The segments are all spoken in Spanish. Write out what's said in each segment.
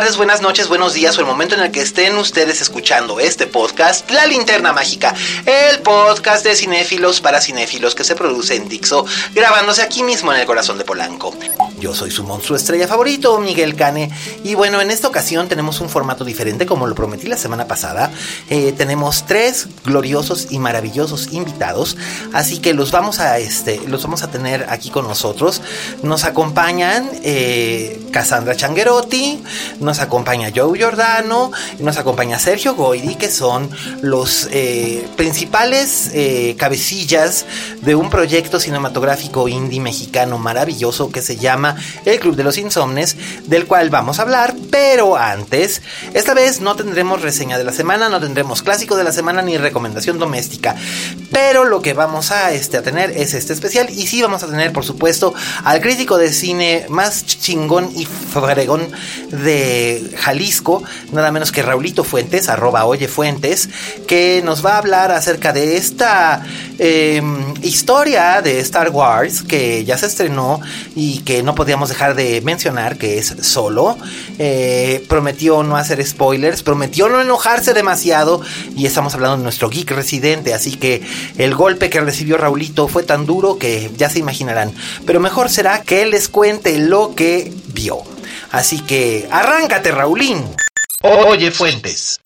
Tardes, buenas noches, buenos días o el momento en el que estén ustedes escuchando este podcast, La Linterna Mágica, el podcast de cinéfilos para cinéfilos que se produce en Dixo, grabándose aquí mismo en el corazón de Polanco. Yo soy su monstruo estrella favorito, Miguel Cane, y bueno, en esta ocasión tenemos un formato diferente, como lo prometí la semana pasada. Eh, tenemos tres gloriosos y maravillosos invitados, así que los vamos a, este, los vamos a tener aquí con nosotros. Nos acompañan eh, Cassandra Changuerotti, nos acompaña Joe Giordano, nos acompaña Sergio Goidi, que son los eh, principales eh, cabecillas de un proyecto cinematográfico indie mexicano maravilloso que se llama El Club de los Insomnes, del cual vamos a hablar, pero antes, esta vez no tendremos reseña de la semana, no tendremos clásico de la semana ni recomendación doméstica, pero lo que vamos a, este, a tener es este especial y sí vamos a tener, por supuesto, al crítico de cine más chingón y fregón de Jalisco, nada menos que Raulito Fuentes, arroba Oye Fuentes, que nos va a hablar acerca de esta eh, historia de Star Wars que ya se estrenó y que no podíamos dejar de mencionar, que es solo. Eh, prometió no hacer spoilers, prometió no enojarse demasiado y estamos hablando de nuestro geek residente, así que el golpe que recibió Raulito fue tan duro que ya se imaginarán. Pero mejor será que él les cuente lo que vio. Así que arráncate, Raulín. Oye, Fuentes.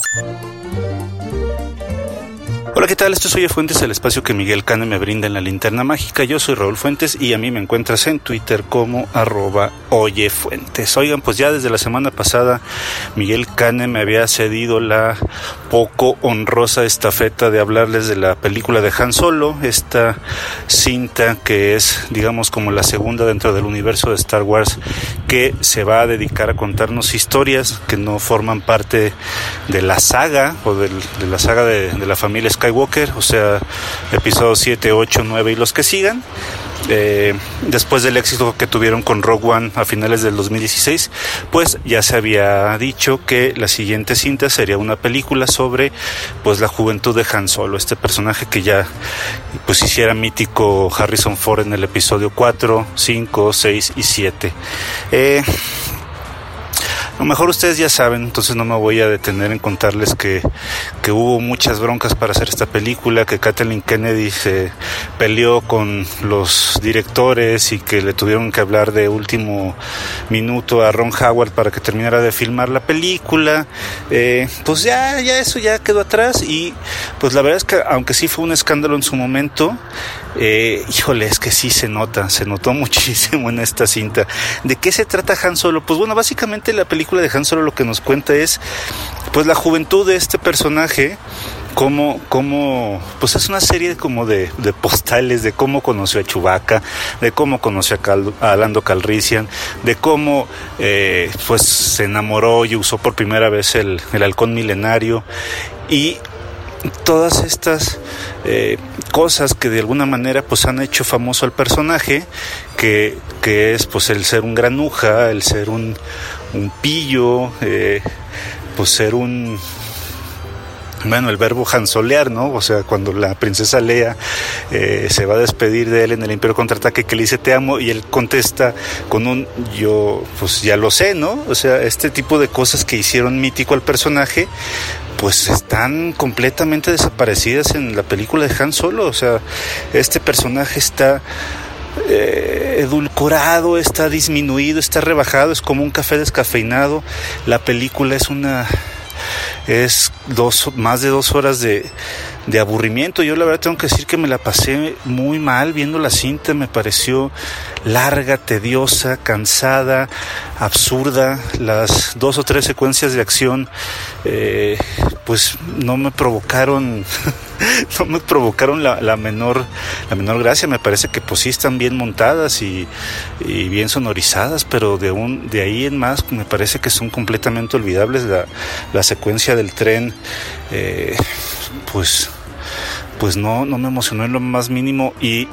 Hola, ¿qué tal? Esto es Oye Fuentes, el espacio que Miguel Cane me brinda en la linterna mágica. Yo soy Raúl Fuentes y a mí me encuentras en Twitter como arroba Oye Fuentes. Oigan, pues ya desde la semana pasada Miguel Cane me había cedido la poco honrosa estafeta de hablarles de la película de Han Solo, esta cinta que es, digamos, como la segunda dentro del universo de Star Wars, que se va a dedicar a contarnos historias que no forman parte de la saga o de la saga de, de la familia Skywalker, o sea, episodios 7, 8, 9 y los que sigan. Eh, después del éxito que tuvieron con Rogue One a finales del 2016, pues ya se había dicho que la siguiente cinta sería una película sobre pues la juventud de Han Solo, este personaje que ya pues hiciera mítico Harrison Ford en el episodio 4, 5, 6 y 7. Eh, a lo mejor ustedes ya saben, entonces no me voy a detener en contarles que, que hubo muchas broncas para hacer esta película, que Kathleen Kennedy se peleó con los directores y que le tuvieron que hablar de último minuto a Ron Howard para que terminara de filmar la película. Eh, pues ya, ya eso ya quedó atrás y pues la verdad es que aunque sí fue un escándalo en su momento, eh, híjole, es que sí se nota, se notó muchísimo en esta cinta. ¿De qué se trata Han Solo? Pues bueno, básicamente la película de Han Solo lo que nos cuenta es pues la juventud de este personaje cómo, cómo, pues es una serie como de, de, postales de cómo conoció a Chewbacca, de cómo conoció a, Cal, a Lando Calrissian, de cómo eh, pues se enamoró y usó por primera vez el, el halcón milenario y todas estas eh, cosas que de alguna manera pues han hecho famoso al personaje que, que es pues el ser un granuja el ser un, un pillo eh, pues ser un bueno, el verbo hansolear, ¿no? O sea, cuando la princesa Lea eh, se va a despedir de él en el Imperio Contraataque, que le dice te amo, y él contesta con un yo, pues ya lo sé, ¿no? O sea, este tipo de cosas que hicieron mítico al personaje, pues están completamente desaparecidas en la película de Han Solo. O sea, este personaje está eh, edulcorado, está disminuido, está rebajado, es como un café descafeinado. La película es una es dos, más de dos horas de, de aburrimiento. Yo la verdad tengo que decir que me la pasé muy mal viendo la cinta, me pareció larga, tediosa, cansada, absurda. Las dos o tres secuencias de acción eh, pues no me provocaron no me provocaron la, menor la menor gracia me parece que pues sí están bien montadas y, y, bien sonorizadas pero de un de ahí en más me parece que son completamente olvidables la, la secuencia del tren eh, pues pues no, no me emocionó en lo más mínimo y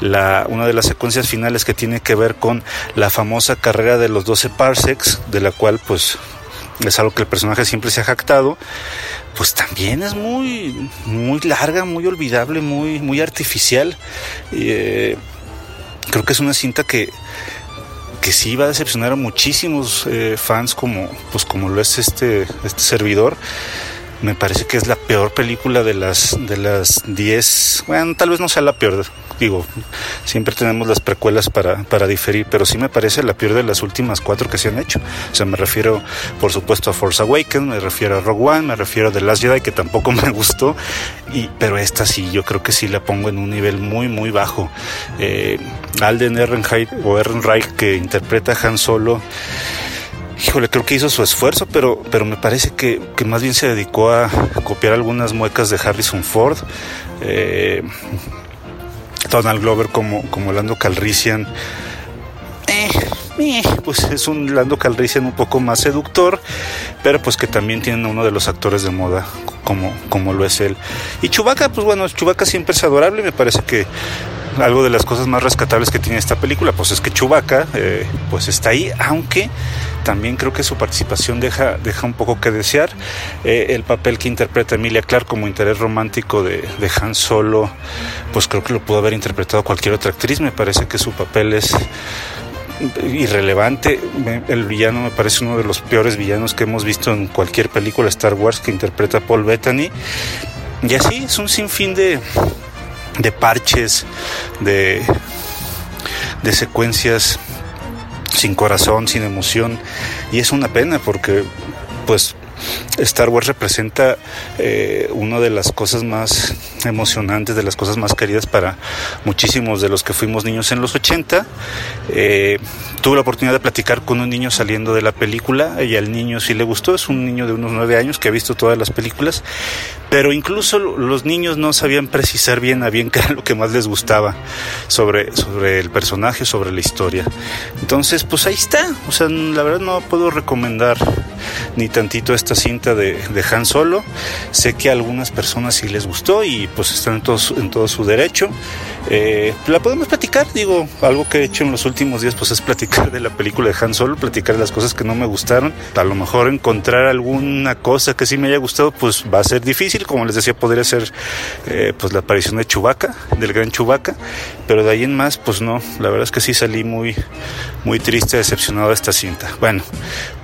la, una de las secuencias finales que tiene que ver con la famosa carrera de los 12 parsecs, de la cual pues es algo que el personaje siempre se ha jactado, pues también es muy, muy larga, muy olvidable, muy, muy artificial. Eh, creo que es una cinta que, que sí va a decepcionar a muchísimos eh, fans como, pues como lo es este, este servidor me parece que es la peor película de las de las 10, bueno, tal vez no sea la peor, digo, siempre tenemos las precuelas para, para diferir, pero sí me parece la peor de las últimas cuatro que se han hecho. O sea, me refiero, por supuesto, a Force Awakens, me refiero a Rogue One, me refiero a The Last Jedi, que tampoco me gustó, y, pero esta sí, yo creo que sí la pongo en un nivel muy, muy bajo. Eh, Alden Ehrenreich, o Ehrenreich, que interpreta a Han Solo, híjole, creo que hizo su esfuerzo, pero, pero me parece que, que más bien se dedicó a copiar algunas muecas de Harrison Ford. Eh, Donald Glover como, como Lando Calrissian. Eh, eh, pues es un Lando Calrissian un poco más seductor, pero pues que también tiene uno de los actores de moda como, como lo es él. Y Chubaca, pues bueno, Chubaca siempre es adorable, me parece que algo de las cosas más rescatables que tiene esta película, pues es que Chubaca, eh, pues está ahí, aunque también creo que su participación deja, deja un poco que desear. Eh, el papel que interpreta Emilia Clark como interés romántico de, de, Han Solo, pues creo que lo pudo haber interpretado cualquier otra actriz. Me parece que su papel es irrelevante. El villano me parece uno de los peores villanos que hemos visto en cualquier película Star Wars que interpreta Paul Bettany. Y así es un sinfín de, de parches, de, de secuencias sin corazón, sin emoción. Y es una pena porque, pues, Star Wars representa eh, una de las cosas más emocionantes, de las cosas más queridas para muchísimos de los que fuimos niños en los 80. Eh, tuve la oportunidad de platicar con un niño saliendo de la película y al niño sí le gustó, es un niño de unos nueve años que ha visto todas las películas, pero incluso los niños no sabían precisar bien a bien qué era lo que más les gustaba sobre, sobre el personaje, sobre la historia. Entonces, pues ahí está, o sea, la verdad no puedo recomendar ni tantito esta cinta de, de Han Solo, sé que a algunas personas sí les gustó y pues están en todo, en todo su derecho. Eh, la podemos platicar, digo, algo que he hecho en los últimos días pues es platicar de la película de Han Solo, platicar de las cosas que no me gustaron, a lo mejor encontrar alguna cosa que sí me haya gustado pues va a ser difícil, como les decía podría ser eh, pues la aparición de Chubaca, del gran Chubaca, pero de ahí en más pues no, la verdad es que sí salí muy, muy triste, decepcionado de esta cinta. Bueno,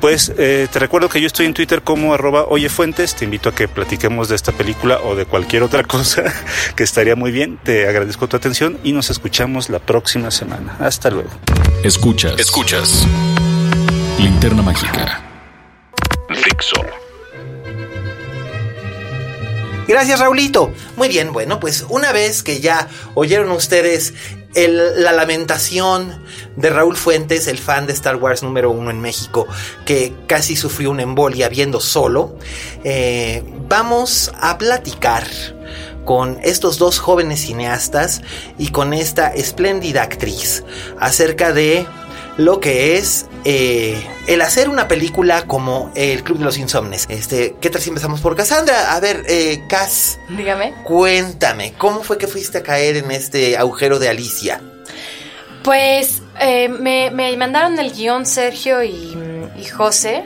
pues eh, recuerdo que yo estoy en Twitter como arroba oyefuentes, te invito a que platiquemos de esta película o de cualquier otra cosa que estaría muy bien, te agradezco tu atención y nos escuchamos la próxima semana. Hasta luego. Escuchas. Escuchas. Linterna Mágica. Fixo. Gracias, Raulito. Muy bien, bueno, pues una vez que ya oyeron ustedes la lamentación de Raúl Fuentes, el fan de Star Wars número uno en México, que casi sufrió una embolia viendo solo, eh, vamos a platicar con estos dos jóvenes cineastas y con esta espléndida actriz acerca de lo que es eh, el hacer una película como El Club de los Insomnes. Este, ¿qué tal si empezamos por Cassandra? A ver, eh, Cass. Dígame. Cuéntame, ¿cómo fue que fuiste a caer en este agujero de Alicia? Pues eh, me, me, mandaron el guion Sergio y, y José.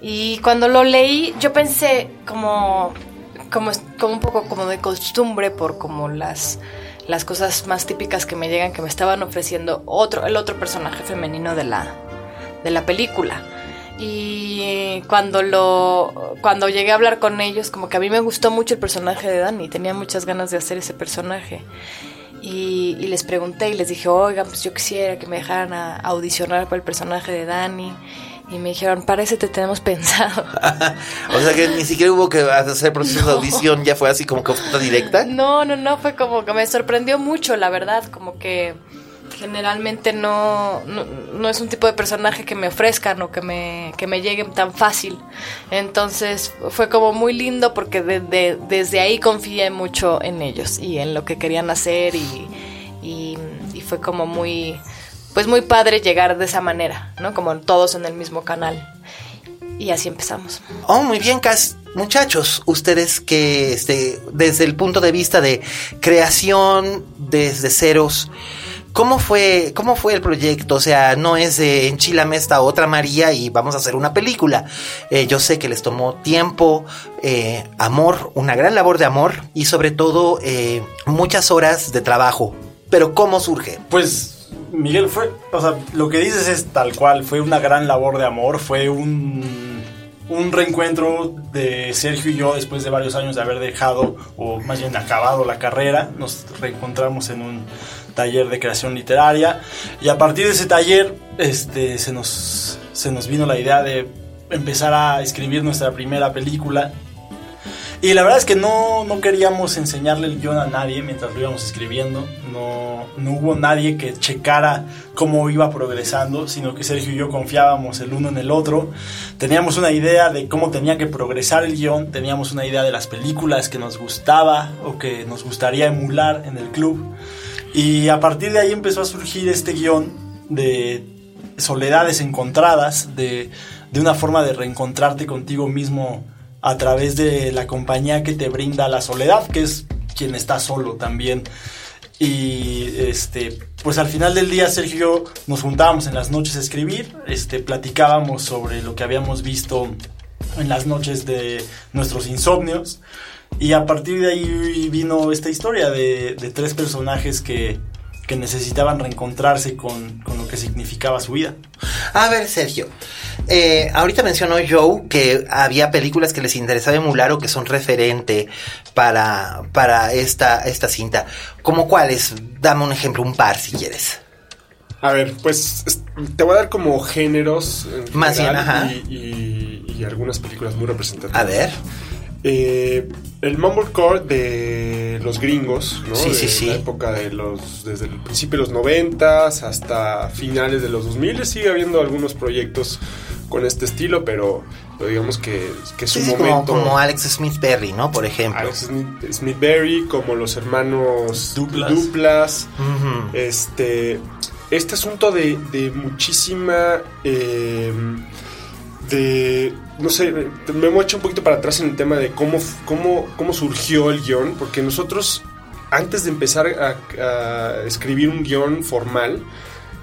Y cuando lo leí, yo pensé como como, como un poco como de costumbre por como las las cosas más típicas que me llegan que me estaban ofreciendo otro el otro personaje femenino de la de la película. Y cuando lo cuando llegué a hablar con ellos como que a mí me gustó mucho el personaje de Dani tenía muchas ganas de hacer ese personaje. Y, y les pregunté y les dije oigan pues yo quisiera que me dejaran a audicionar para el personaje de Dani y me dijeron, parece te tenemos pensado. o sea que ni siquiera hubo que hacer proceso de audición, ya fue así como que oferta directa. No, no, no, fue como que me sorprendió mucho, la verdad, como que generalmente no, no, es un tipo de personaje que me ofrezcan o que me, que me lleguen tan fácil. Entonces fue como muy lindo porque desde ahí confié mucho en ellos y en lo que querían hacer y, y, y fue como muy pues muy padre llegar de esa manera, ¿no? Como todos en el mismo canal. Y así empezamos. Oh, muy bien, Cas. Muchachos, ustedes que este, desde el punto de vista de creación desde ceros, ¿cómo fue, cómo fue el proyecto? O sea, no es de enchilame esta otra María y vamos a hacer una película. Eh, yo sé que les tomó tiempo, eh, amor, una gran labor de amor y sobre todo eh, muchas horas de trabajo. Pero ¿cómo surge? Pues Miguel, fue, o sea, lo que dices es tal cual, fue una gran labor de amor, fue un, un reencuentro de Sergio y yo después de varios años de haber dejado, o más bien acabado la carrera, nos reencontramos en un taller de creación literaria y a partir de ese taller este, se, nos, se nos vino la idea de empezar a escribir nuestra primera película y la verdad es que no, no queríamos enseñarle el guion a nadie mientras lo íbamos escribiendo. No, no hubo nadie que checara cómo iba progresando, sino que Sergio y yo confiábamos el uno en el otro. Teníamos una idea de cómo tenía que progresar el guion, teníamos una idea de las películas que nos gustaba o que nos gustaría emular en el club. Y a partir de ahí empezó a surgir este guion de soledades encontradas, de, de una forma de reencontrarte contigo mismo a través de la compañía que te brinda la soledad, que es quien está solo también. Y este, pues al final del día Sergio y yo nos juntábamos en las noches a escribir, este, platicábamos sobre lo que habíamos visto en las noches de nuestros insomnios. Y a partir de ahí vino esta historia de, de tres personajes que, que necesitaban reencontrarse con, con, lo que significaba su vida. A ver, Sergio, eh, ahorita mencionó Joe que había películas que les interesaba emular o que son referente para, para esta, esta cinta. ¿Cómo cuáles? Dame un ejemplo, un par si quieres. A ver, pues te voy a dar como géneros. Más bien, ajá. Y, y, y, algunas películas muy representativas. A ver. Eh, el mumblecore de los gringos, ¿no? Sí, de sí, sí. La época de los, desde el principio de los 90 hasta finales de los 2000 sigue habiendo algunos proyectos con este estilo, pero, pero digamos que, que su sí, momento... Como, como, Alex Smith Berry, ¿no? Por ejemplo. Alex Smith, Smith Berry, como los hermanos Duplas. Duplas Uh -huh. este, este asunto de, de muchísima... Eh, de no sé, me hemos hecho un poquito para atrás en el tema de cómo, cómo, cómo surgió el guion, porque nosotros, antes de empezar a, a, escribir un guion formal,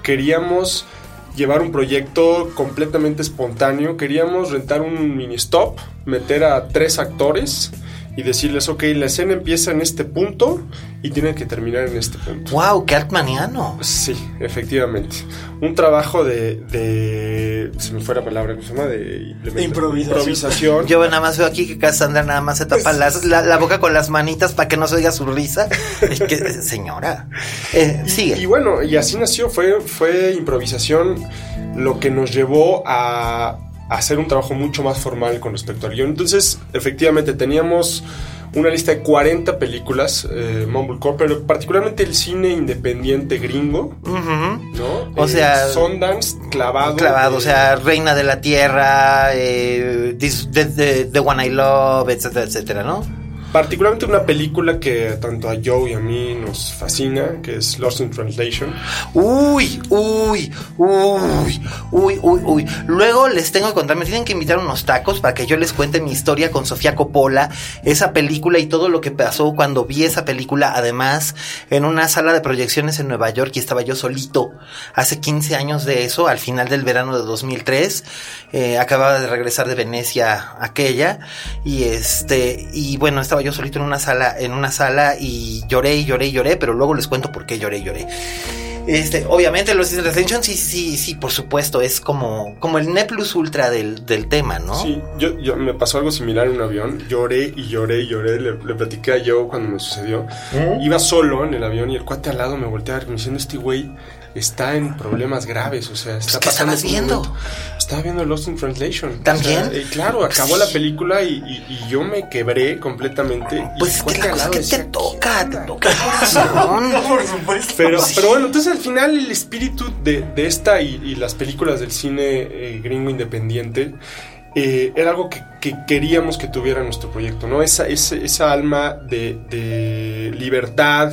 queríamos llevar un proyecto completamente espontáneo, queríamos rentar un mini stop, meter a tres actores y decirles, ok, la escena empieza en este punto y tiene que terminar en este punto. ¡Wow! ¡Qué artmaniano! Sí, efectivamente. Un trabajo de, de se me fue la palabra, ¿cómo se llama? De, de improvisación. improvisación. Yo nada más veo aquí que Cassandra nada más se tapa las, la, la, boca con las manitas para que no se oiga su risa. Es que, señora, eh, sigue. Y, y, bueno, y así nació, fue, fue improvisación lo que nos llevó a hacer un trabajo mucho más formal con respecto al guion. Entonces, efectivamente, teníamos una lista de 40 películas, eh, Mumblecore, pero particularmente el cine independiente gringo, uh -huh. ¿no? O eh, sea, Sundance, clavado. Clavado, o sea, Reina de la Tierra, eh, this, the, the, the, One I Love, etcétera, etcétera, ¿no? Particularmente una película que tanto a Joe y a mí nos fascina, que es Lost in Translation. Uy, uy, uy, uy, uy, uy. Luego les tengo que contar, me tienen que invitar unos tacos para que yo les cuente mi historia con Sofía Coppola, esa película y todo lo que pasó cuando vi esa película, además, en una sala de proyecciones en Nueva York y estaba yo solito hace 15 años de eso, al final del verano de 2003. Eh, acababa de regresar de Venecia aquella y este y bueno estaba yo solito en una sala en una sala y lloré y lloré y lloré pero luego les cuento por qué lloré y lloré este, obviamente los Ascension sí, sí, sí, por supuesto, es como, como el ne plus ultra del, del tema, ¿no? Sí, yo, yo me pasó algo similar en un avión, lloré y lloré y lloré, le, le platiqué a Joe cuando me sucedió. Iba solo en el avión y el cuate al lado me voltea a ver como diciendo, este güey está en problemas graves, o sea, está ¿qué pasando estabas viendo? momento. Estaba viendo Lost in Translation. ¿También? O sea, eh, claro, acabó la película y, y- y yo me quebré completamente. y Pues el es que la cosa que te decía, toca, te toca el corazón. Por supuesto. Pero, pero bueno, entonces al final el espíritu de, de esta y, y las películas del cine eh, gringo independiente eh, era algo que, que queríamos que tuviera nuestro proyecto, ¿no? Esa, ese- esa alma de, de libertad,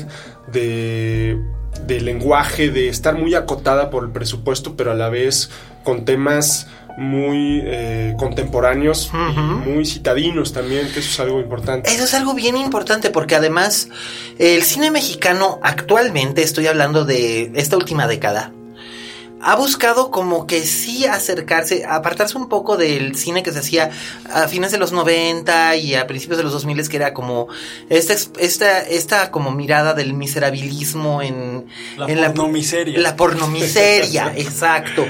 de, de lenguaje, de estar muy acotada por el presupuesto, pero a la vez con temas muy eh, contemporáneos y muy citadinos también, que eso es algo importante. Eso es algo bien importante porque además el cine mexicano actualmente, estoy hablando de esta última década, ha buscado como que sí acercarse, apartarse un poco del cine que se hacía a fines de los 90 y a principios de los 2000 que era como esta, esta, esta como mirada del miserabilismo en La en pornomiseria. La pornomiseria, exacto.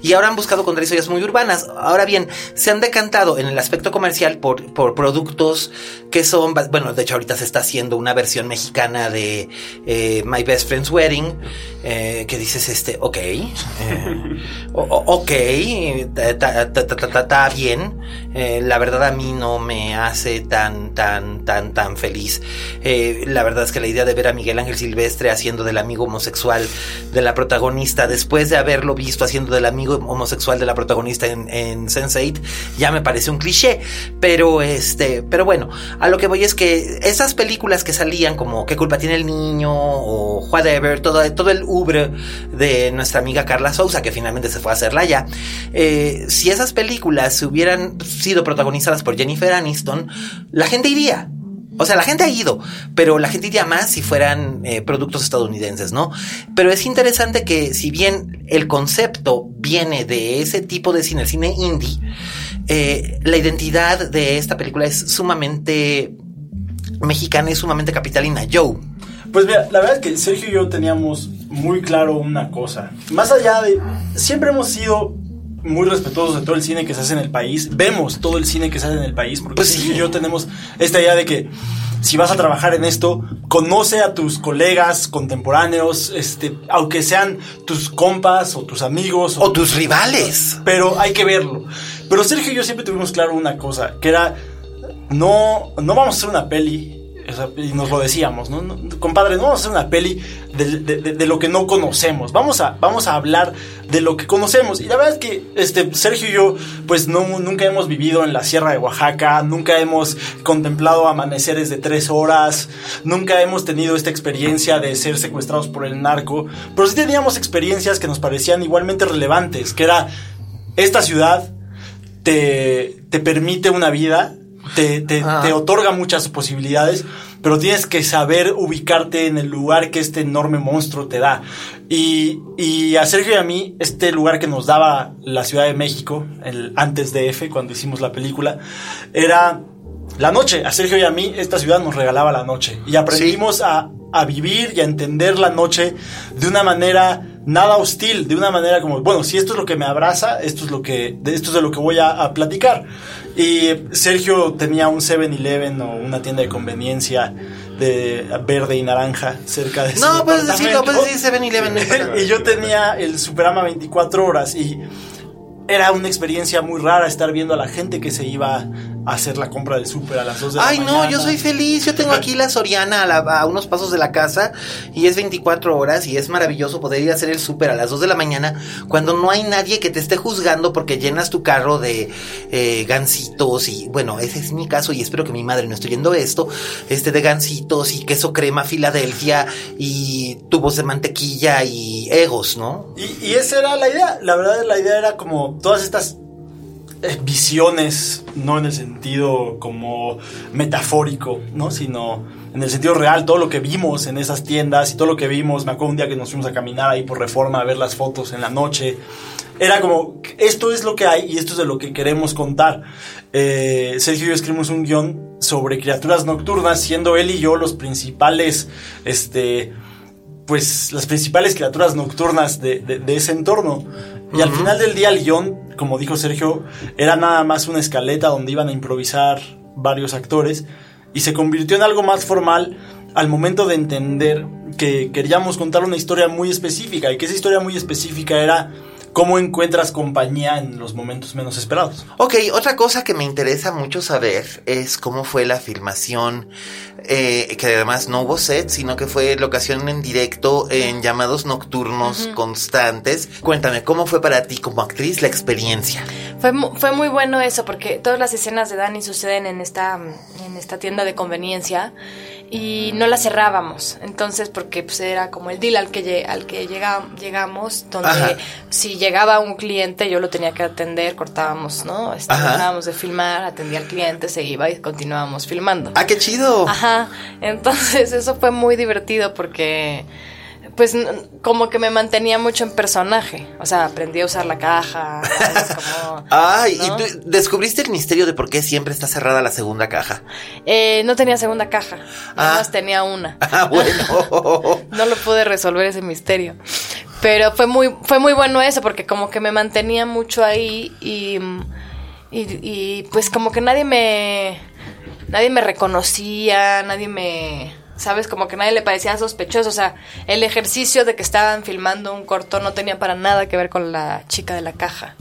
Y ahora han buscado contar historias muy urbanas. Ahora bien, se han decantado en el aspecto comercial por, por productos que son, bueno, de hecho ahorita se está haciendo una versión mexicana de eh, My Best Friend's Wedding, eh, que dices, este, ok, eh, ok, está bien. Eh, la verdad a mí no me hace tan, tan, tan, tan feliz. Eh, la verdad es que la idea de ver a Miguel Ángel Silvestre haciendo del amigo homosexual de la protagonista, después de haberlo visto haciendo del amigo homosexual de la protagonista en, en Sense8, ya me parece un cliché. Pero este, pero bueno, a lo que voy es que esas películas que salían como ¿Qué culpa tiene el niño? o whatever, todo, todo el ubre de nuestra amiga Carla Souza, que finalmente se fue a hacerla ya. eh, si esas películas hubieran sido protagonizadas por Jennifer Aniston, la gente iría. O sea, la gente ha ido, pero la gente iría más si fueran eh, productos estadounidenses, ¿no? Pero es interesante que si bien el concepto viene de ese tipo de cine, el cine indie, eh, la identidad de esta película es sumamente mexicana y sumamente capitalina. Joe. Pues mira, la verdad es que Sergio y yo teníamos muy claro una cosa. Más allá de. Siempre hemos sido muy respetuosos de todo el cine que se hace en el país. Vemos todo el cine que se hace en el país. Porque Pues Sergio sí. y yo tenemos esta idea de que si vas a trabajar en esto, conoce a tus colegas contemporáneos, este, aunque sean tus compas o tus amigos O tus rivales. pero hay que verlo. Pero Sergio y yo siempre tuvimos claro una cosa, que era, no, no vamos a hacer una peli, y nos lo decíamos, ¿no? Compadre, no vamos a hacer una peli de- de lo que no conocemos, vamos a, vamos a hablar de lo que conocemos. Y la verdad es que este, Sergio y yo, pues no, nunca hemos vivido en la Sierra de Oaxaca, nunca hemos contemplado amaneceres de tres horas, nunca hemos tenido esta experiencia de ser secuestrados por el narco, pero sí teníamos experiencias que nos parecían igualmente relevantes, que era esta ciudad te, te permite una vida, te, te- Ah. te otorga muchas posibilidades, pero tienes que saber ubicarte en el lugar que este enorme monstruo te da. Y, y a Sergio y a mí, este lugar que nos daba la Ciudad de México, el antes de F, cuando hicimos la película, era la noche. A Sergio y a mí, esta ciudad nos regalaba la noche. Y aprendimos a, a vivir y a entender la noche de una manera nada hostil, de una manera como, bueno, si esto es lo que me abraza, esto es lo que, de esto es de lo que voy a, a platicar. Y Sergio tenía un 7-Eleven o una tienda de conveniencia de verde y naranja cerca de su No, puedes decirlo, puedes decir 7-Eleven. no importa. y yo tenía el Superama 24 horas y era una experiencia muy rara estar viendo a la gente que se iba hacer la compra del súper a las 2 de la Ay, mañana. no, yo soy feliz. Yo tengo aquí la Soriana a, la- a unos pasos de la casa y es 24 horas y es maravilloso poder ir a hacer el súper a las 2 de la mañana cuando no hay nadie que te esté juzgando porque llenas tu carro de eh, gansitos y, bueno, ese es mi caso y espero que mi madre no esté oyendo esto, este de gansitos y queso crema Filadelfia y tubos de mantequilla y egos, ¿no? Y, y esa era la idea. La verdad, la idea era como todas estas visiones, no en el sentido como metafórico, ¿no? Sino en el sentido real, todo lo que vimos en esas tiendas y todo lo que vimos. Me acuerdo un día que nos fuimos a caminar ahí por reforma a ver las fotos en la noche. Era como, esto es lo que hay y esto es de lo que queremos contar. Eh, Sergio y yo escribimos un guion sobre criaturas nocturnas, siendo él y yo los principales, este, pues las principales criaturas nocturnas de, de- de ese entorno. Y al final del día el guion, como dijo Sergio, era nada más una escaleta donde iban a improvisar varios actores y se convirtió en algo más formal al momento de entender que queríamos contar una historia muy específica y que esa historia muy específica era cómo encuentras compañía en los momentos menos esperados. Ok, otra cosa que me interesa mucho saber es cómo fue la filmación, eh, que además no hubo set, sino que fue locación en directo en llamados nocturnos constantes. Cuéntame, ¿cómo fue para ti como actriz la experiencia? Fue, mu- fue muy bueno eso, porque todas las escenas de Dani suceden en esta, en esta tienda de conveniencia y no la cerrábamos. Entonces, porque pues, era como el deal al que, al que llega- llegamos, donde Ajá. si llegaba un cliente yo lo tenía que atender, cortábamos, ¿no? Ajá. dejábamos de filmar, atendía al cliente, se iba y continuábamos filmando. ¡Ah, qué chido! Ajá, entonces eso fue muy divertido porque pues como que me mantenía mucho en personaje, o sea, aprendí a usar la caja, como, Ay, ¿no? ¿y tú descubriste el misterio de por qué siempre está cerrada la segunda caja? Eh, no tenía segunda caja, nada Ah. más tenía una. Ah, bueno. No lo pude resolver ese misterio. Pero fue muy, fue muy bueno eso, porque como que me mantenía mucho ahí y, y, y, pues como que nadie me. Nadie me reconocía, nadie me. ¿Sabes? Como que nadie le parecía sospechoso. O sea, el ejercicio de que estaban filmando un corto no tenía para nada que ver con la chica de la caja.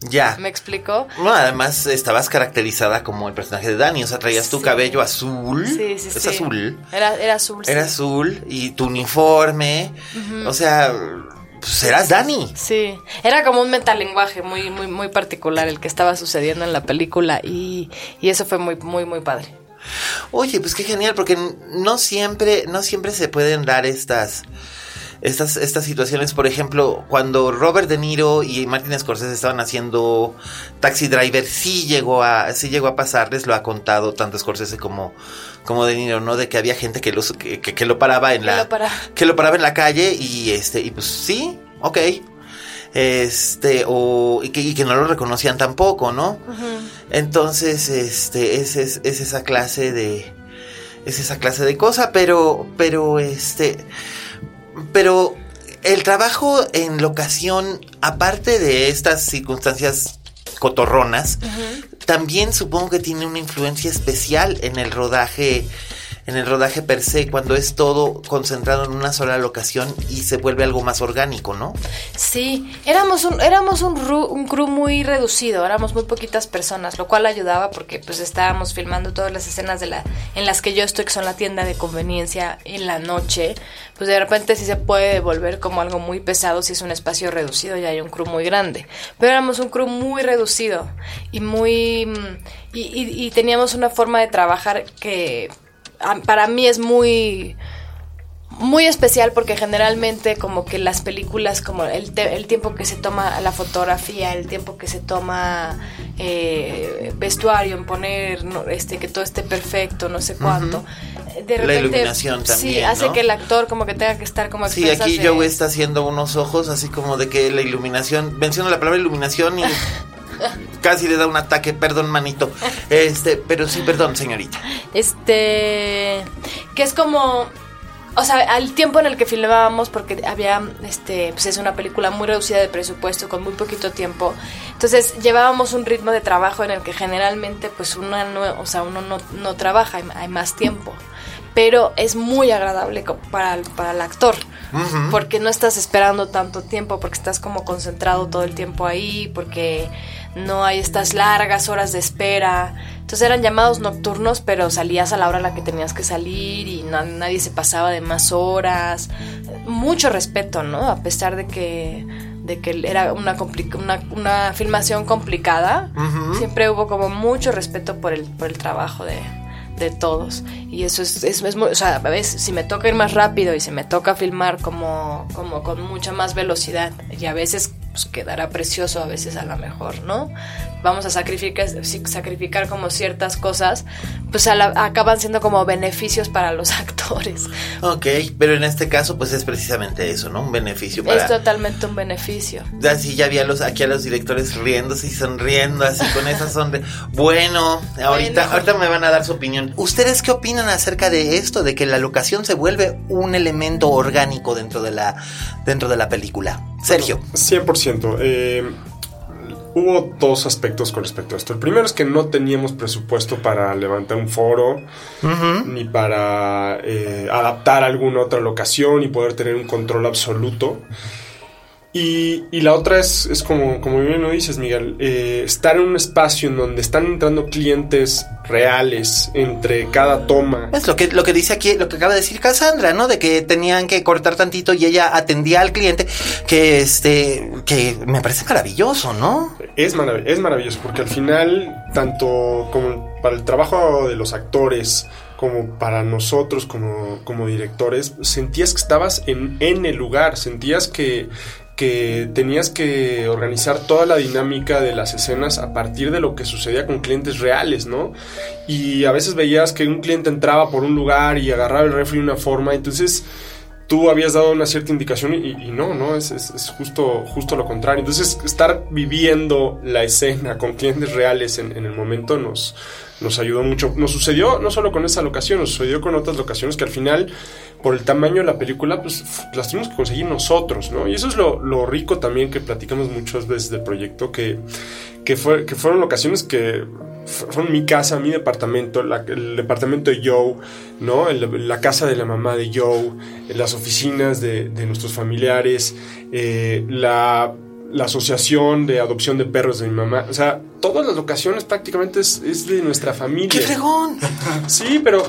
ya. ¿Me explicó? No, además estabas caracterizada como el personaje de Dani, o sea, traías tu cabello azul. Sí, sí, ¿Es sí. azul? Era, era azul. sí. Era azul y tu uniforme. O sea, pues eras Dani. Sí, era como un metalenguaje muy, muy, muy particular el que estaba sucediendo en la película y, y eso fue muy, muy, muy padre. Oye, pues qué genial, porque no siempre, no siempre se pueden dar estas, estas, estas situaciones. Por ejemplo, cuando Robert De Niro y Martin Scorsese estaban haciendo Taxi Driver, sí llegó a, sí llegó a pasarles, lo ha contado tanto Scorsese como, como De Niro, ¿no? De que había gente que, los, que, que- que lo paraba en Que la, lo para- que lo paraba en la calle y este, y pues sí, ok. Este, o, y que, y que no lo reconocían tampoco, ¿no? Entonces, este, es, es, es esa clase de, es esa clase de cosa, pero, pero, este, pero el trabajo en locación, aparte de estas circunstancias cotorronas, también supongo que tiene una influencia especial en el rodaje, en el rodaje per se, cuando es todo concentrado en una sola locación y se vuelve algo más orgánico, ¿no? Sí, éramos un, éramos un, crew muy reducido, éramos muy poquitas personas, lo cual ayudaba porque pues estábamos filmando todas las escenas de la, en las que yo estoy, que son la tienda de conveniencia en la noche, pues de repente sí se puede volver como algo muy pesado si es un espacio reducido y hay un crew muy grande. Pero éramos un crew muy reducido y muy... mm, y, y- y teníamos una forma de trabajar que para mí es muy muy especial porque generalmente como que las películas como el, te- el tiempo que se toma la fotografía el tiempo que se toma eh, vestuario en poner no, este que todo esté perfecto no sé cuánto de La iluminación sí también, hace ¿no? que el actor como que tenga que estar como Sí, aquí de- Joe está haciendo unos ojos así como de que la iluminación, menciono la palabra iluminación y casi le da un ataque, perdón manito. Este, pero sí, perdón, señorita. este que es como o sea, al tiempo en el que filmábamos, porque había, este, pues es una película muy reducida de presupuesto, con muy poquito tiempo, entonces llevábamos un ritmo de trabajo en el que generalmente, pues uno no, o sea, uno no, no trabaja, hay, más tiempo, pero es muy agradable para, el- para el actor, porque no estás esperando tanto tiempo, porque estás como concentrado todo el tiempo ahí, porque no hay estas largas horas de espera. Entonces eran llamados nocturnos, pero salías a la hora a la que tenías que salir y nadie se pasaba de más horas. Mucho respeto, ¿no? A pesar de que, de que era una, una, una filmación complicada, siempre hubo como mucho respeto por el, por el trabajo de, de todos. Y eso es, es, es o sea, a veces si me toca ir más rápido y si me toca filmar como, como con mucha más velocidad y a veces pues quedará precioso a veces a lo mejor, ¿no? Vamos a sacrificar, sacrificar como ciertas cosas, pues acaban siendo como beneficios para los actores. Ok, pero en este caso pues es precisamente eso, ¿no? Un beneficio para... Es totalmente un beneficio. Así ya vi a los, aquí a los directores riéndose y sonriendo, así con esa sonrisa. Bueno, ahorita, ahorita me van a dar su opinión. ¿Ustedes qué opinan acerca de esto? De que la locación se vuelve un elemento orgánico dentro de la, dentro de la película. Sergio. 100%. Eh, hubo dos aspectos con respecto a esto. El primero es que no teníamos presupuesto para levantar un foro, ni para eh, adaptar alguna otra locación y poder tener un control absoluto. Y, y, la otra es, es como, como bien lo dices, Miguel, eh, estar en un espacio en donde están entrando clientes reales entre cada toma. Es lo que, lo que dice aquí, lo que acaba de decir Cassandra, ¿no? De que tenían que cortar tantito y ella atendía al cliente, que este, que me parece maravilloso, ¿no? Es, es maravilloso, porque al final, tanto como para el trabajo de los actores, como para nosotros como, como directores, sentías que estabas en, en el lugar, sentías que que tenías que organizar toda la dinámica de las escenas a partir de lo que sucedía con clientes reales, ¿no? Y a veces veías que un cliente entraba por un lugar y agarraba el refri de una forma, entonces tú habías dado una cierta indicación y, no, no, es, justo, justo lo contrario. Entonces, estar viviendo la escena con clientes reales en el momento nos, nos ayudó mucho. Nos sucedió no solo con esa locación, nos sucedió con otras locaciones que al final por el tamaño de la película, pues las tuvimos que conseguir nosotros, ¿no? Y eso es lo, rico también que platicamos muchas veces del proyecto, que, que, fue, que fueron ocasiones que fueron mi casa, mi departamento, el departamento de Joe, ¿no? la casa de la mamá de Joe, las oficinas de, nuestros familiares, eh, la, la, asociación de adopción de perros de mi mamá. O sea, todas las locaciones prácticamente es, es de nuestra familia. ¡Qué fregón! Sí, pero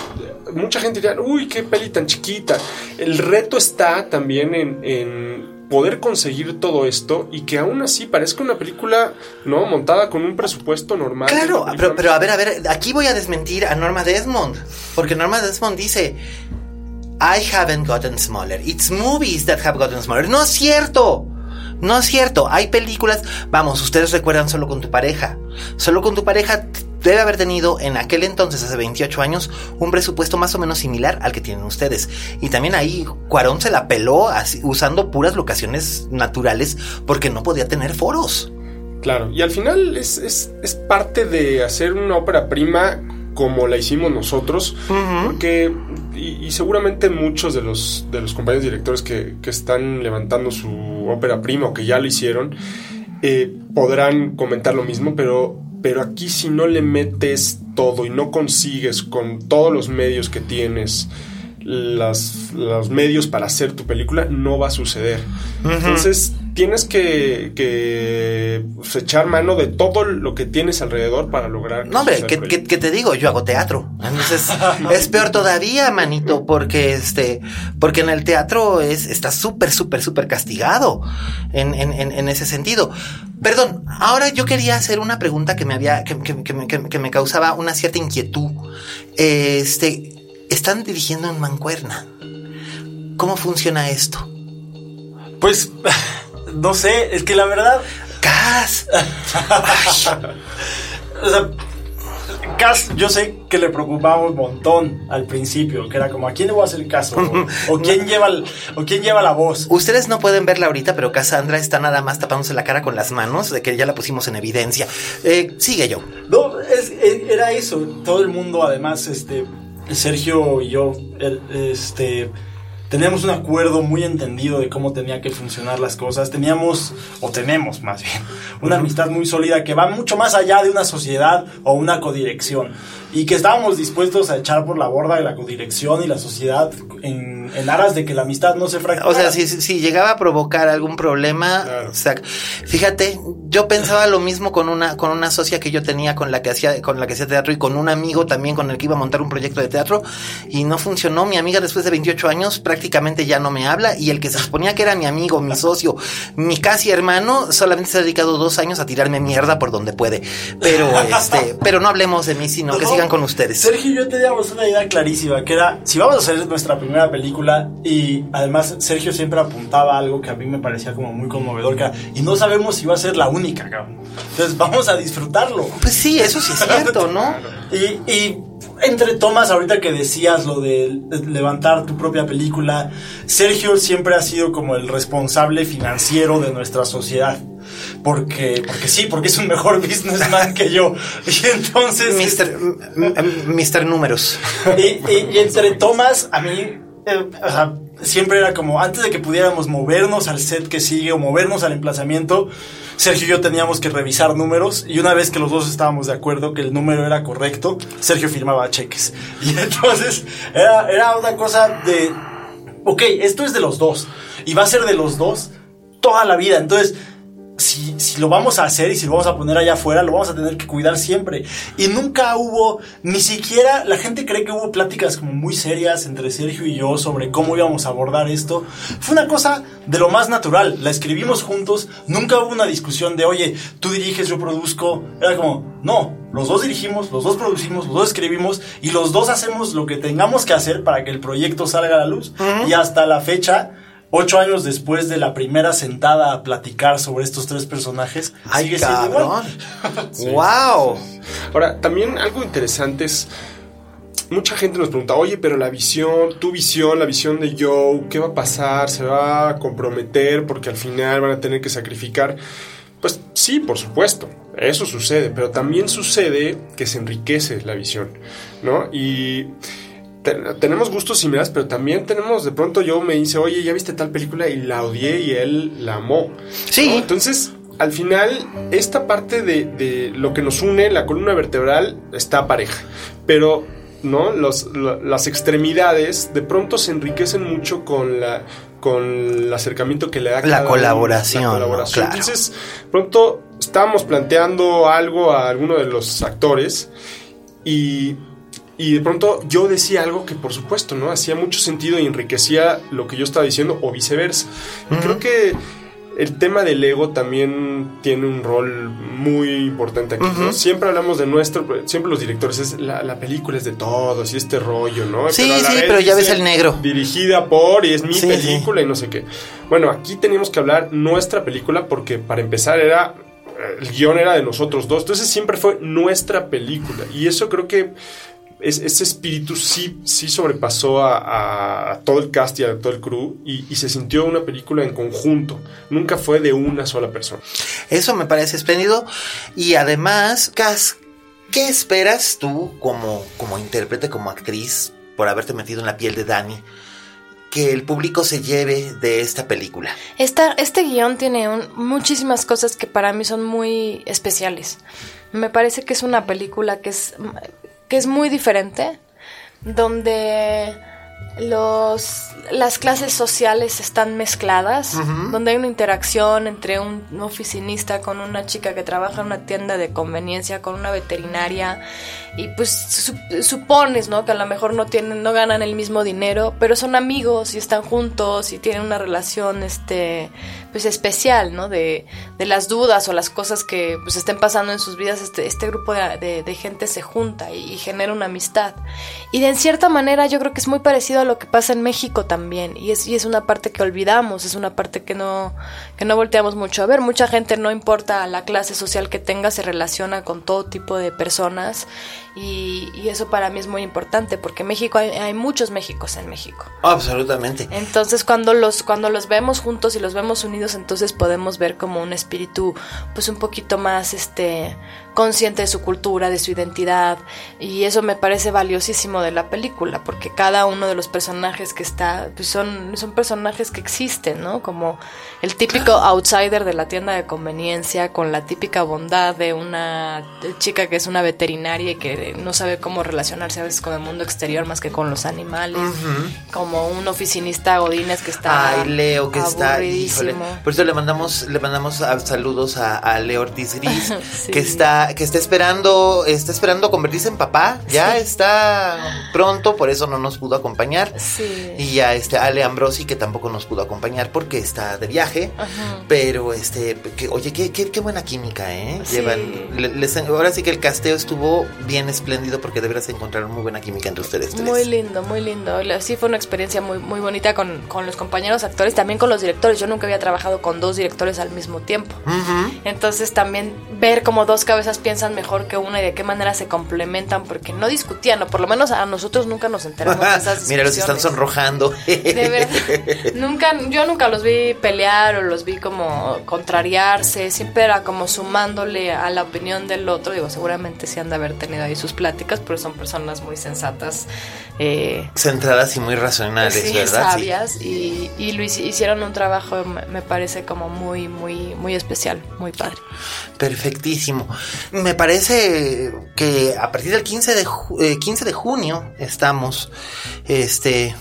mucha gente dirá, uy, qué peli tan chiquita. El reto está también en, poder conseguir todo esto y que aún así parezca una película, ¿no? Montada con un presupuesto normal. Claro, pero, pero a ver, a ver, aquí voy a desmentir a Norma Desmond, porque Norma Desmond dice, I haven't gotten smaller, it's movies that have gotten smaller. No es cierto. No es cierto, hay películas, vamos, ustedes recuerdan solo con tu pareja. Solo con tu pareja debe haber tenido en aquel entonces, hace 28 años, un presupuesto más o menos similar al que tienen ustedes. Y también ahí Cuarón se la peló usando puras locaciones naturales porque no podía tener foros. Claro, y al final es, es, parte de hacer una ópera prima como la hicimos nosotros, porque, y, seguramente muchos de los, de los compañeros directores que, que están levantando su ópera prima o que ya lo hicieron, eh, podrán comentar lo mismo, pero pero aquí si no le metes todo y no consigues con todos los medios que tienes las, los medios para hacer tu película, no va a suceder. Entonces tienes que, que pues, echar mano de todo lo que tienes alrededor para lograr... no, hombre, ¿qué, te digo? Yo hago teatro. Entonces es peor todavía, manito, porque este, porque en el teatro es, está súper, súper, súper castigado en, en, en, ese sentido. Perdón, ahora yo quería hacer una pregunta que me había, que, que, que, que me causaba una cierta inquietud. Este, están dirigiendo en mancuerna. ¿Cómo funciona esto? Pues no sé, es que la verdad. ¡Cas! o sea, Cas, yo sé que le preocupaba un montón al principio, que era como, ¿a quién le voy a hacer caso? O, quién, lleva o quién lleva la voz. Ustedes no pueden verla ahorita, pero Cassandra está nada más tapándose la cara con las manos, de que ya la pusimos en evidencia. Eh, sigue yo. No, era eso. Todo el mundo, además, este, Sergio y yo, este teníamos un acuerdo muy entendido de cómo tenía que funcionar las cosas. Teníamos, o tenemos más bien, una amistad muy sólida que va mucho más allá de una sociedad o una codirección. Y que estábamos dispuestos a echar por la borda de la codirección y la sociedad en, en aras de que la amistad no se fracture. O sea, si, si llegaba a provocar algún problema, Claro. o sea, fíjate, yo pensaba lo mismo con una con una socia que yo tenía con la que hacía con la que hacía teatro y con un amigo también con el que iba a montar un proyecto de teatro y no funcionó. Mi amiga después de 28 años prácticamente ya no me habla y el que se suponía que era mi amigo, mi socio, mi casi hermano, solamente se ha dedicado dos años a tirarme mierda por donde puede. Pero este, pero no hablemos de mí, sino que No, con ustedes. Sergio y yo teníamos una idea clarísima, que era, si vamos a hacer nuestra primera película, y además Sergio siempre apuntaba algo que a mí me parecía como muy conmovedor, que era, y no sabemos si va a ser la única, cabrón. Entonces vamos a disfrutarlo. Pues sí, eso sí es cierto, ¿no? Y, y entre tomas, ahorita que decías lo de levantar tu propia película, Sergio siempre ha sido como el responsable financiero de nuestra sociedad. Porque, porque sí, porque es un mejor businessman que yo. Y entonces... Mister, m- Mister Números. y, y- y entre tomas, a mí, eh, o sea, siempre era como, antes de que pudiéramos movernos al set que sigue o movernos al emplazamiento, Sergio y yo teníamos que revisar números y una vez que los dos estábamos de acuerdo que el número era correcto, Sergio firmaba cheques. Y entonces era, era una cosa de, ok, esto es de los dos y va a ser de los dos toda la vida. Entonces, si, si lo vamos a hacer y si lo vamos a poner allá afuera, lo vamos a tener que cuidar siempre. Y nunca hubo, ni siquiera, la gente cree que hubo pláticas como muy serias entre Sergio y yo sobre cómo íbamos a abordar esto. Fue una cosa de lo más natural. La escribimos juntos, nunca hubo una discusión de, oye, tú diriges, yo produzco. Era como, no, los dos dirigimos, los dos producimos, los dos escribimos y los dos hacemos lo que tengamos que hacer para que el proyecto salga a la luz. Y hasta la fecha ocho años después de la primera sentada a platicar sobre estos tres personajes, Ay, sigue siendo igual. cabrón. wow. Ahora, también algo interesante es. Mucha gente nos pregunta, oye, pero la visión, tu visión, la visión de Joe, ¿qué va a pasar? ¿Se va a comprometer porque al final van a tener que sacrificar? Pues sí, por supuesto, eso sucede, pero también sucede que se enriquece la visión, ¿no? Y te- tenemos gustos similares, pero también tenemos, de pronto yo me dice, oye, ¿ya viste tal película? Y la odié y él la amó. Sí. ¿no? Entonces, al final, esta parte de, de lo que nos une, la columna vertebral, está pareja. Pero, ¿no? Los, lo- las extremidades de pronto se enriquecen mucho con la con el acercamiento que le da La colaboración, la colaboración. Claro. Entonces, pronto estábamos planteando algo a alguno de los actores y, y de pronto yo decía algo que por supuesto no hacía mucho sentido y enriquecía lo que yo estaba diciendo o viceversa. Y creo que el tema del ego también tiene un rol muy importante aquí. ¿no? Siempre hablamos de nuestro, siempre los directores es la, la película es de todos y este rollo, ¿no? Sí, sí, pero ya ves el negro. Dirigida por y es mi Sí, película y no sé qué. Bueno, aquí teníamos que hablar nuestra película porque para empezar era el guion era de nosotros dos, entonces siempre fue nuestra película y eso creo que es- ese espíritu sí, sí sobrepasó a, a- a todo el cast y a todo el crew y, y se sintió una película en conjunto, nunca fue de una sola persona. Eso me parece espléndido. Y además, Cas, ¿qué esperas tú como, como intérprete, como actriz, por haberte metido en la piel de Dani? Que el público se lleve de esta película. Esta- este guion tiene un- muchísimas cosas que para mí son muy especiales. Me parece que es una película que es, que es muy diferente, donde los, las clases sociales están mezcladas, donde hay una interacción entre un oficinista con una chica que trabaja en una tienda de conveniencia, con una veterinaria, y pues su- supones, ¿no? Que a lo mejor no tienen, no ganan el mismo dinero, pero son amigos y están juntos y tienen una relación, este, pues especial, ¿no? De, de las dudas o las cosas que pues estén pasando en sus vidas, este, este grupo de gente se junta y, y genera una amistad. Y de en cierta manera yo creo que es muy parecido a lo que pasa en México también, y es, y es una parte que olvidamos, es una parte que no, que no volteamos mucho a ver. Mucha gente, no importa la clase social que tenga, se relaciona con todo tipo de personas. Y, y eso para mí es muy importante porque México hay, hay muchos Méxicos en México. Absolutamente. Entonces cuando los cuando los vemos juntos y los vemos unidos, entonces podemos ver como un espíritu pues un poquito más este consciente de su cultura, de su identidad y eso me parece valiosísimo de la película porque cada uno de los personajes que está pues son son personajes que existen, ¿no? Como el típico outsider de la tienda de conveniencia con la típica bondad de una chica que es una veterinaria y que no sabe cómo relacionarse a veces con el mundo exterior más que con los animales. Como un oficinista Godínez que está. Ay, Leo, que está. híjole. Por eso le mandamos, le mandamos saludos a, a Leo Ortiz Gris, Sí. que está, que está esperando, está esperando convertirse en papá. Ya está pronto, por eso no nos pudo acompañar. Sí. Y a este Ale Ambrosi, que tampoco nos pudo acompañar porque está de viaje. Ajá. Pero este, que, oye, qué, qué, qué buena química, ¿eh? Sí. Llevan, le- les- ahora sí que el casteo estuvo bien espléndido porque de veras encontraron muy buena química entre ustedes tres. Muy lindo, muy lindo. Sí fue una experiencia muy, muy bonita con, con los compañeros actores, también con los directores. Yo nunca había trabajado con dos directores al mismo tiempo. Entonces también ver cómo dos cabezas piensan mejor que una y de qué manera se complementan, porque no discutían, o por lo menos a nosotros nunca nos enteramos de esas Mira, los están discusiones. sonrojando. De verdad. nunca, yo nunca los vi pelear o los vi como contrariarse. Siempre era como sumándole a la opinión del otro. Digo, seguramente sí han de haber tenido ahí sus pláticas, pero son personas muy sensatas. Eh, Centradas y muy racionales, sí, ¿verdad? Sí. sabias y, y lo hicieron un trabajo me parece como muy muy muy especial muy padre Perfectísimo. Me parece que a partir del 15 de, ju- eh, 15 de junio estamos, este,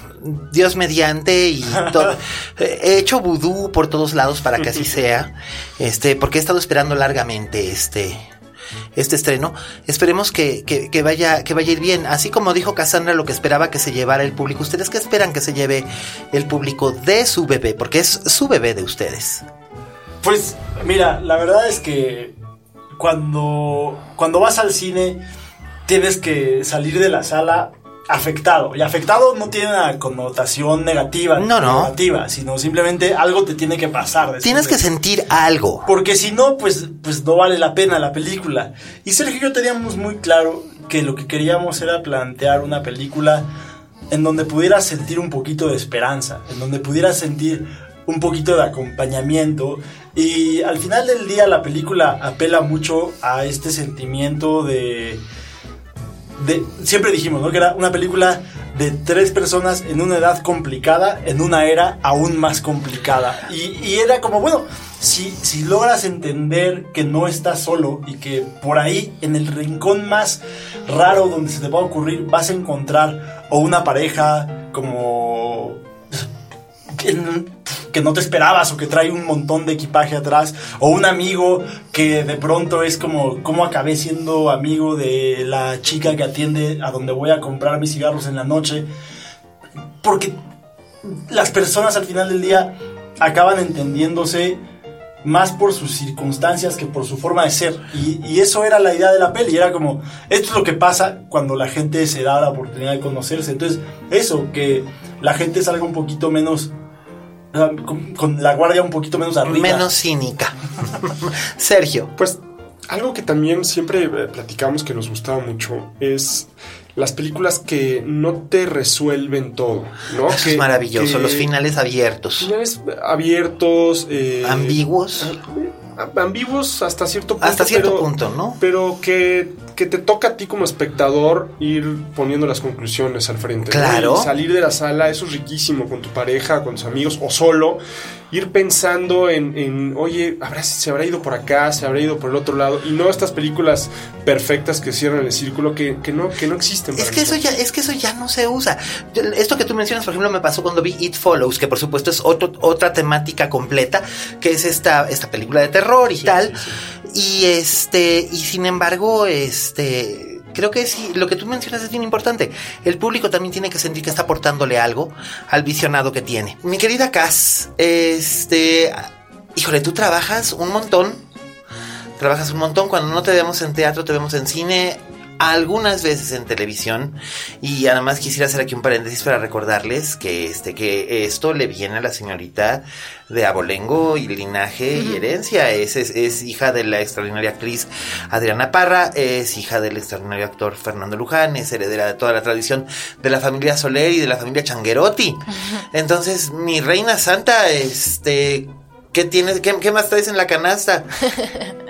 Dios mediante y todo. He hecho vudú por todos lados para que así sea, este, porque he estado esperando largamente este, este estreno. Esperemos que, que, que vaya, que vaya a ir bien. Así como dijo Cassandra lo que esperaba que se llevara el público. ¿Ustedes qué esperan que se lleve el público de su bebé? Porque es su bebé de ustedes. Pues mira, la verdad es que cuando, cuando vas al cine tienes que salir de la sala afectado. Y afectado no tiene una connotación negativa, No, no. negativa, sino simplemente algo te tiene que pasar. Tienes que sentir algo. Porque si no, pues, pues no vale la pena la película. Y Sergio y yo teníamos muy claro que lo que queríamos era plantear una película en donde pudieras sentir un poquito de esperanza, en donde pudieras sentir un poquito de acompañamiento. Y al final del día la película apela mucho a este sentimiento de... de siempre dijimos, ¿no? Que era una película de tres personas en una edad complicada, en una era aún más complicada. Y, era como, bueno, si, si logras entender que no estás solo y que por ahí, en el rincón más raro donde se te va a ocurrir, vas a encontrar o una pareja como que, no te esperabas o que trae un montón de equipaje atrás o un amigo que de pronto es como cómo acabé siendo amigo de la chica que atiende a donde voy a comprar mis cigarros en la noche porque las personas al final del día acaban entendiéndose más por sus circunstancias que por su forma de ser. Y, y eso era la idea de la peli. Era como, esto es lo que pasa cuando la gente se da la oportunidad de conocerse. Entonces, eso, que la gente salga un poquito menos, con, con la guardia un poquito menos arriba. Menos cínica. Sergio. Pues algo que también siempre eh, platicamos que nos gustaba mucho es las películas que no te resuelven todo, ¿no? Eso Que- es maravilloso. que- Los finales abiertos. Finales abiertos. eh, Ambiguos. ah, ambiguos hasta cierto punto. Hasta cierto pero- punto, ¿no? Pero que, que te toca a ti como espectador ir poniendo las conclusiones al frente. Claro. Salir de la sala, eso es riquísimo, con tu pareja, con tus amigos o solo. Ir pensando en, en, oye, ¿habrá, se habrá ido por acá, se habrá ido por el otro lado. Y no estas películas perfectas que cierran el círculo que, que no, que no existen. Es que eso ya, es que eso ya no se usa. Esto que tú mencionas, por ejemplo, me pasó cuando vi It Follows, que por supuesto es otro- otra temática completa, que es esta, esta película de terror y tal. Y este, y sin embargo, este, creo que sí, lo que tú mencionas es bien importante. El público también tiene que sentir que está aportándole algo al visionado que tiene. Mi querida Cass, este, híjole, tú trabajas un montón. Trabajas un montón. Cuando no te vemos en teatro, te vemos en cine. Algunas veces en televisión y además quisiera hacer aquí un paréntesis para recordarles que este que esto le viene a la señorita de abolengo y linaje y herencia es, es, es hija de la extraordinaria actriz Adriana Parra es hija del extraordinario actor Fernando Luján es heredera de toda la tradición de la familia Soler y de la familia Changuerotti entonces mi reina santa este ¿Qué tienes? ¿Qué, qué más traes en la canasta?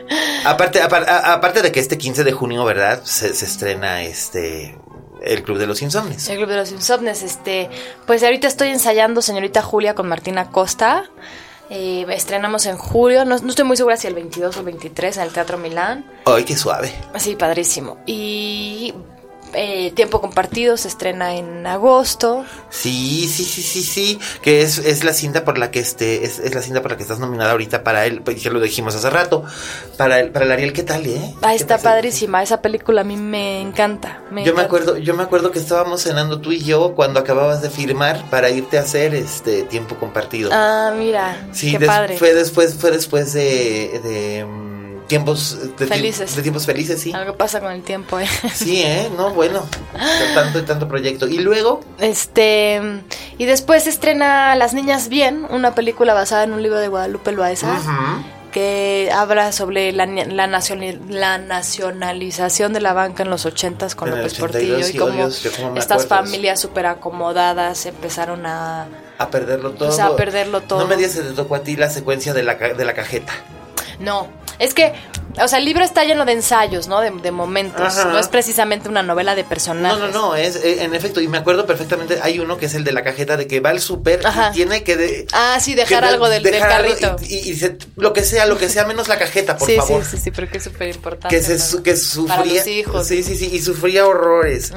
aparte, aparte de que este 15 de junio, ¿verdad? Se, se estrena este el Club de los Insomnes. El Club de los Insomnes, este, pues ahorita estoy ensayando Señorita Julia con Martina Costa. Eh, estrenamos en julio, no, no estoy muy segura si el 22 o el 23 en el Teatro Milán. Ay, qué suave. Sí, padrísimo. Y eh, Tiempo Compartido se estrena en agosto. Sí, sí, sí, sí, sí. Que es, es la cinta por la que este, es, es la cinta por la que estás nominada ahorita para él, pues ya lo dijimos hace rato. Para el, para el Ariel, ¿qué tal, eh? Ah, ¿Qué está padrísima. Esa película a mí me encanta. me Yo me acuerdo, yo me acuerdo que estábamos cenando tú y yo cuando acababas de firmar para irte a hacer este tiempo compartido. Ah, mira. sí, qué padre. fue después, fue después de, de mm, tiempos de, Felices. de tiempos felices, sí. Algo pasa con el tiempo, ¿eh? Sí, eh, no, bueno, tanto y tanto proyecto. Y luego, Este. Y después estrena Las Niñas Bien, una película basada en un libro de Guadalupe Loaesa. ujú, que habla sobre la, la, nacioni- la nacionalización de la banca en los ochentas con En López 82, Portillo y cómo Dios, estas acuerdo familias súper acomodadas empezaron a... a perderlo todo. O sea, a perderlo todo. No me digas que te tocó a ti la secuencia de la, de la cajeta. No, es que, o sea, el libro está lleno de ensayos, ¿no? De, de momentos. Ajá. No es precisamente una novela de personajes. No, no, no, es eh, en efecto, y me acuerdo perfectamente, hay uno que es el de la cajeta de que va al súper Ajá. y tiene que... de- Ah, sí, dejar algo del, del dejar algo carrito. Y, y- y se- lo que sea, lo que sea, menos la cajeta, por sí, favor. sí, sí, sí, pero que es súper importante. Que, se, su- que sufría. Para los hijos. Sí, sí, sí, y sufría horrores.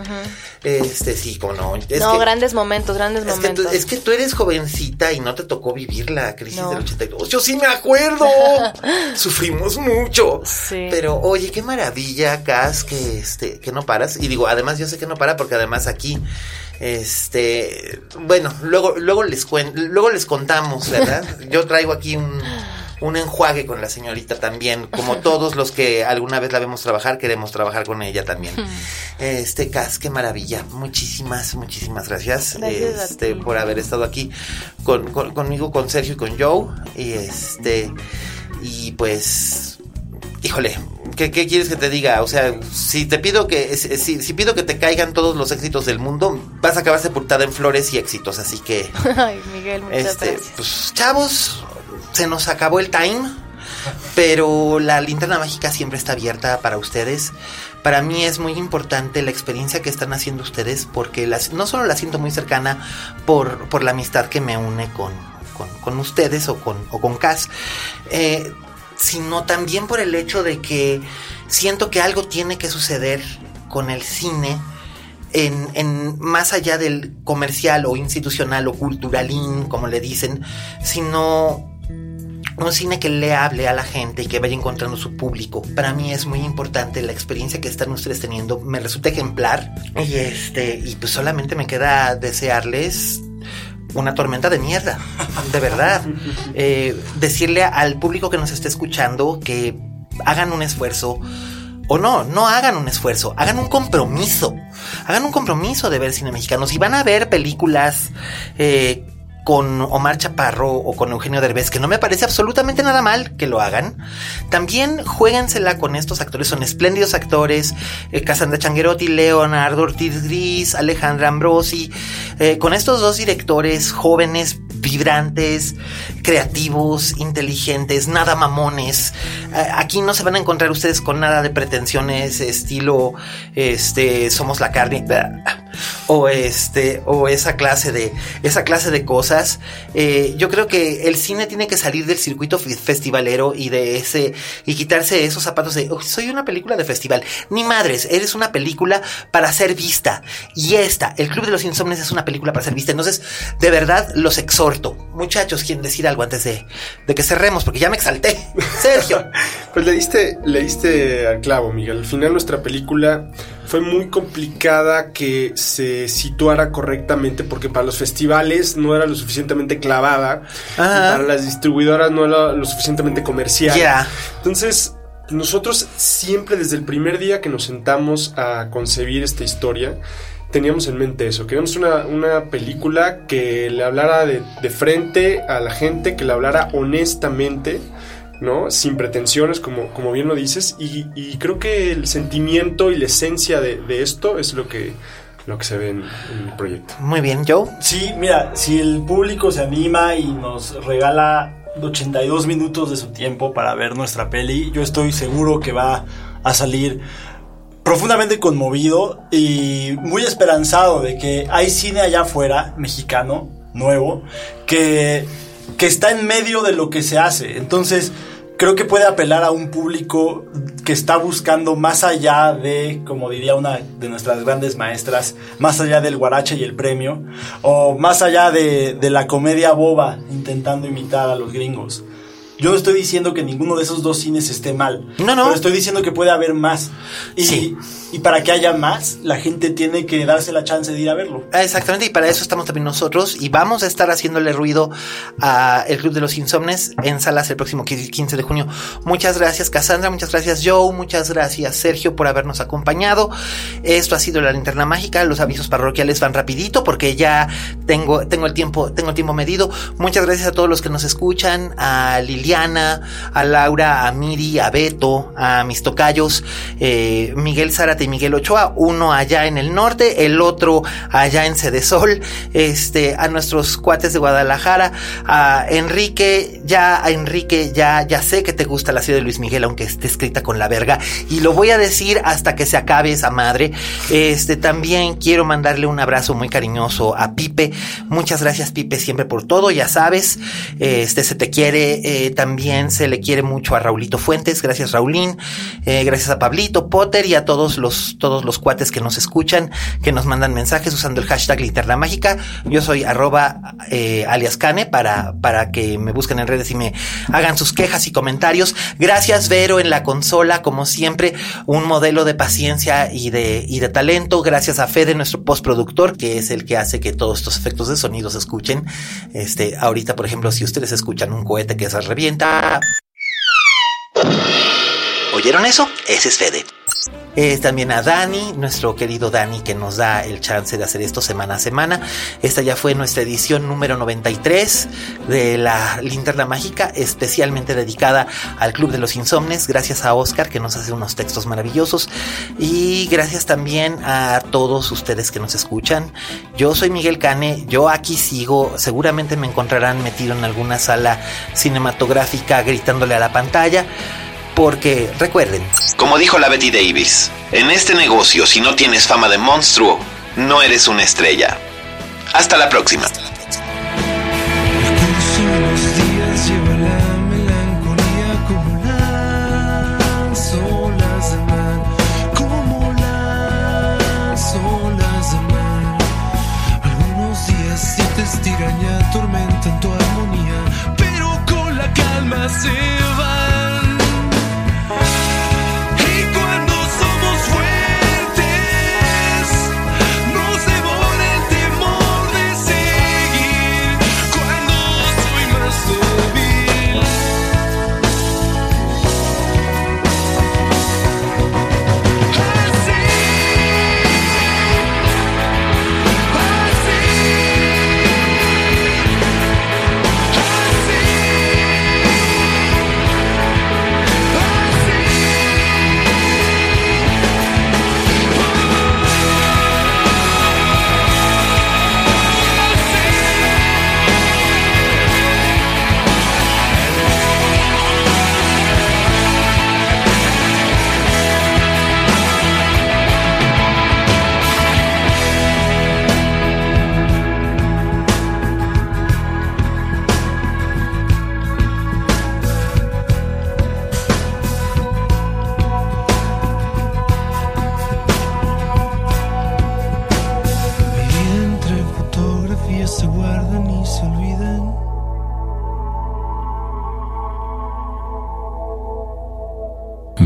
Este, sí, como no. Es no, que- grandes momentos, grandes Es que, tú, momentos. es que tú eres jovencita y no te tocó vivir la crisis No. del 82. Yo sí me acuerdo. Sufrimos mucho. Sí. Pero oye, qué maravilla, Cas, que este, que no paras. Y digo, además yo sé que no para porque además aquí, este, bueno, luego, luego les cuen- luego les contamos, ¿verdad? Yo traigo aquí un, un enjuague con la señorita también, como todos los que alguna vez la vemos trabajar, queremos trabajar con ella también. Este, Cas, qué maravilla. Muchísimas, muchísimas gracias, este, por haber estado aquí con, con- conmigo, con Sergio y con Joe. Y este, y pues, híjole, ¿qué, qué quieres que te diga? O sea, si te pido que, si, si pido que te caigan todos los éxitos del mundo, vas a acabar sepultada en flores y éxitos. Así que, Ay, Miguel, muchas este, gracias. pues, chavos, se nos acabó el time. Pero la linterna mágica siempre está abierta para ustedes. Para mí es muy importante la experiencia que están haciendo ustedes porque las, no solo la siento muy cercana por, por la amistad que me une con, con, ustedes o con, o con Cass, eh, sino también por el hecho de que siento que algo tiene que suceder con el cine en, en más allá del comercial o institucional o culturalín, como le dicen, sino un cine que le hable a la gente y que vaya encontrando su público. Para mí es muy importante la experiencia que están ustedes teniendo. Me resulta ejemplar. Y este, y pues solamente me queda desearles una tormenta de mierda. De verdad. Eh, decirle al público que nos esté escuchando que hagan un esfuerzo. O no, no hagan un esfuerzo, hagan un compromiso. Hagan un compromiso de ver cine mexicano. Si van a ver películas eh, con Omar Chaparro o con Eugenio Derbez, que no me parece absolutamente nada mal que lo hagan. También juéguensela con estos actores, son espléndidos actores, eh, Cassandra Changuerotti, Leonardo Ortiz Gris, Alejandra Ambrosi, eh, con estos dos directores jóvenes, vibrantes, creativos, inteligentes, nada mamones. Aquí no se van a encontrar ustedes con nada de pretensiones, estilo, este, somos la carne, o este, o esa clase de, esa clase de cosas. Eh, yo creo que el cine tiene que salir del circuito fe- festivalero y de ese, y quitarse esos zapatos de, "Oh, soy una película de festival. Ni madres, eres una película para ser vista. Y esta, El Club de los Insomnes es una película para ser vista. Entonces, de verdad, los exhorto. Muchachos, quieren decir algo antes de, de que cerremos, porque ya me exalté. Sergio. Pues le diste, le diste al clavo, Miguel. Al final nuestra película fue muy complicada que se situara correctamente porque para los festivales no era lo suficientemente clavada y para las distribuidoras no era lo suficientemente comercial. Ya. Entonces, nosotros siempre desde el primer día que nos sentamos a concebir esta historia, teníamos en mente eso. Queríamos una, una película que le hablara de, de frente a la gente, que le hablara honestamente. ¿No? Sin pretensiones, como, como bien lo dices, y, y creo que el sentimiento y la esencia de, de esto es lo que, lo que se ve en, en el proyecto. Muy bien, Joe. Sí, mira, si el público se anima y nos regala 82 minutos de su tiempo para ver nuestra peli, yo estoy seguro que va a salir profundamente conmovido y muy esperanzado de que hay cine allá afuera, mexicano, nuevo, que que está en medio de lo que se hace. Entonces, creo que puede apelar a un público que está buscando más allá de, como diría una de nuestras grandes maestras, más allá del guarache y el premio, o más allá de, de la comedia boba intentando imitar a los gringos. Yo no estoy diciendo que ninguno de esos dos cines esté mal. No, no. Pero estoy diciendo que puede haber más. Y, Sí. y para que haya más, la gente tiene que darse la chance de ir a verlo. Ah, Exactamente, y para eso estamos también nosotros y vamos a estar haciéndole ruido a el Club de los Insomnes en salas el próximo 15 de junio. Muchas gracias Cassandra, muchas gracias Joe, muchas gracias Sergio por habernos acompañado. Esto ha sido la linterna mágica, los avisos parroquiales van rapidito porque ya tengo, tengo el tiempo, tengo el tiempo medido. Muchas gracias a todos los que nos escuchan, a Liliana, a Laura, a Miri, a Beto, a mis tocayos, eh, Miguel Zárate y Miguel Ochoa, uno allá en el norte, el otro allá en Cedesol, este, a nuestros cuates de Guadalajara, a Enrique, ya, a Enrique, ya, ya sé que te gusta la ciudad de Luis Miguel, aunque esté escrita con la verga, y lo voy a decir hasta que se acabe esa madre. Este, también quiero mandarle un abrazo muy cariñoso a Pipe. Muchas gracias, Pipe, siempre por todo, ya sabes. Este, se te quiere, eh, también se le quiere mucho a Raulito Fuentes. Gracias, Raulín. Eh, gracias a Pablito, Potter y a todos los, todos los cuates que nos escuchan, que nos mandan mensajes usando el hashtag linterna mágica. Yo soy arroba eh, alias Cane para, para que me busquen en redes y me hagan sus quejas y comentarios. Gracias, Vero, en la consola, como siempre, un modelo de paciencia y de, y de talento. Gracias a Fede, nuestro postproductor, que es el que hace que todos estos efectos de sonido se escuchen. Este, ahorita, por ejemplo, si ustedes escuchan un cohete que se revienta. ¿Oyeron eso? Ese es Fede. Eh, también a Dani, nuestro querido Dani, que nos da el chance de hacer esto semana a semana. Esta ya fue nuestra edición número 93 de la Linterna Mágica, especialmente dedicada al Club de los Insomnes. Gracias a Oscar, que nos hace unos textos maravillosos. Y gracias también a todos ustedes que nos escuchan. Yo soy Miguel Cane, yo aquí sigo. Seguramente me encontrarán metido en alguna sala cinematográfica gritándole a la pantalla. Porque recuerden, Como dijo la Betty Davis, en este negocio si no tienes fama de monstruo, no eres una estrella. Hasta la próxima.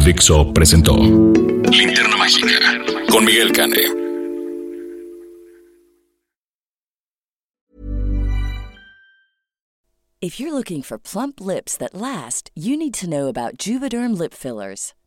Dixo presentó Linterna Mágica con Miguel Cane. If you're looking for plump lips that last, you need to know about Juvederm lip fillers.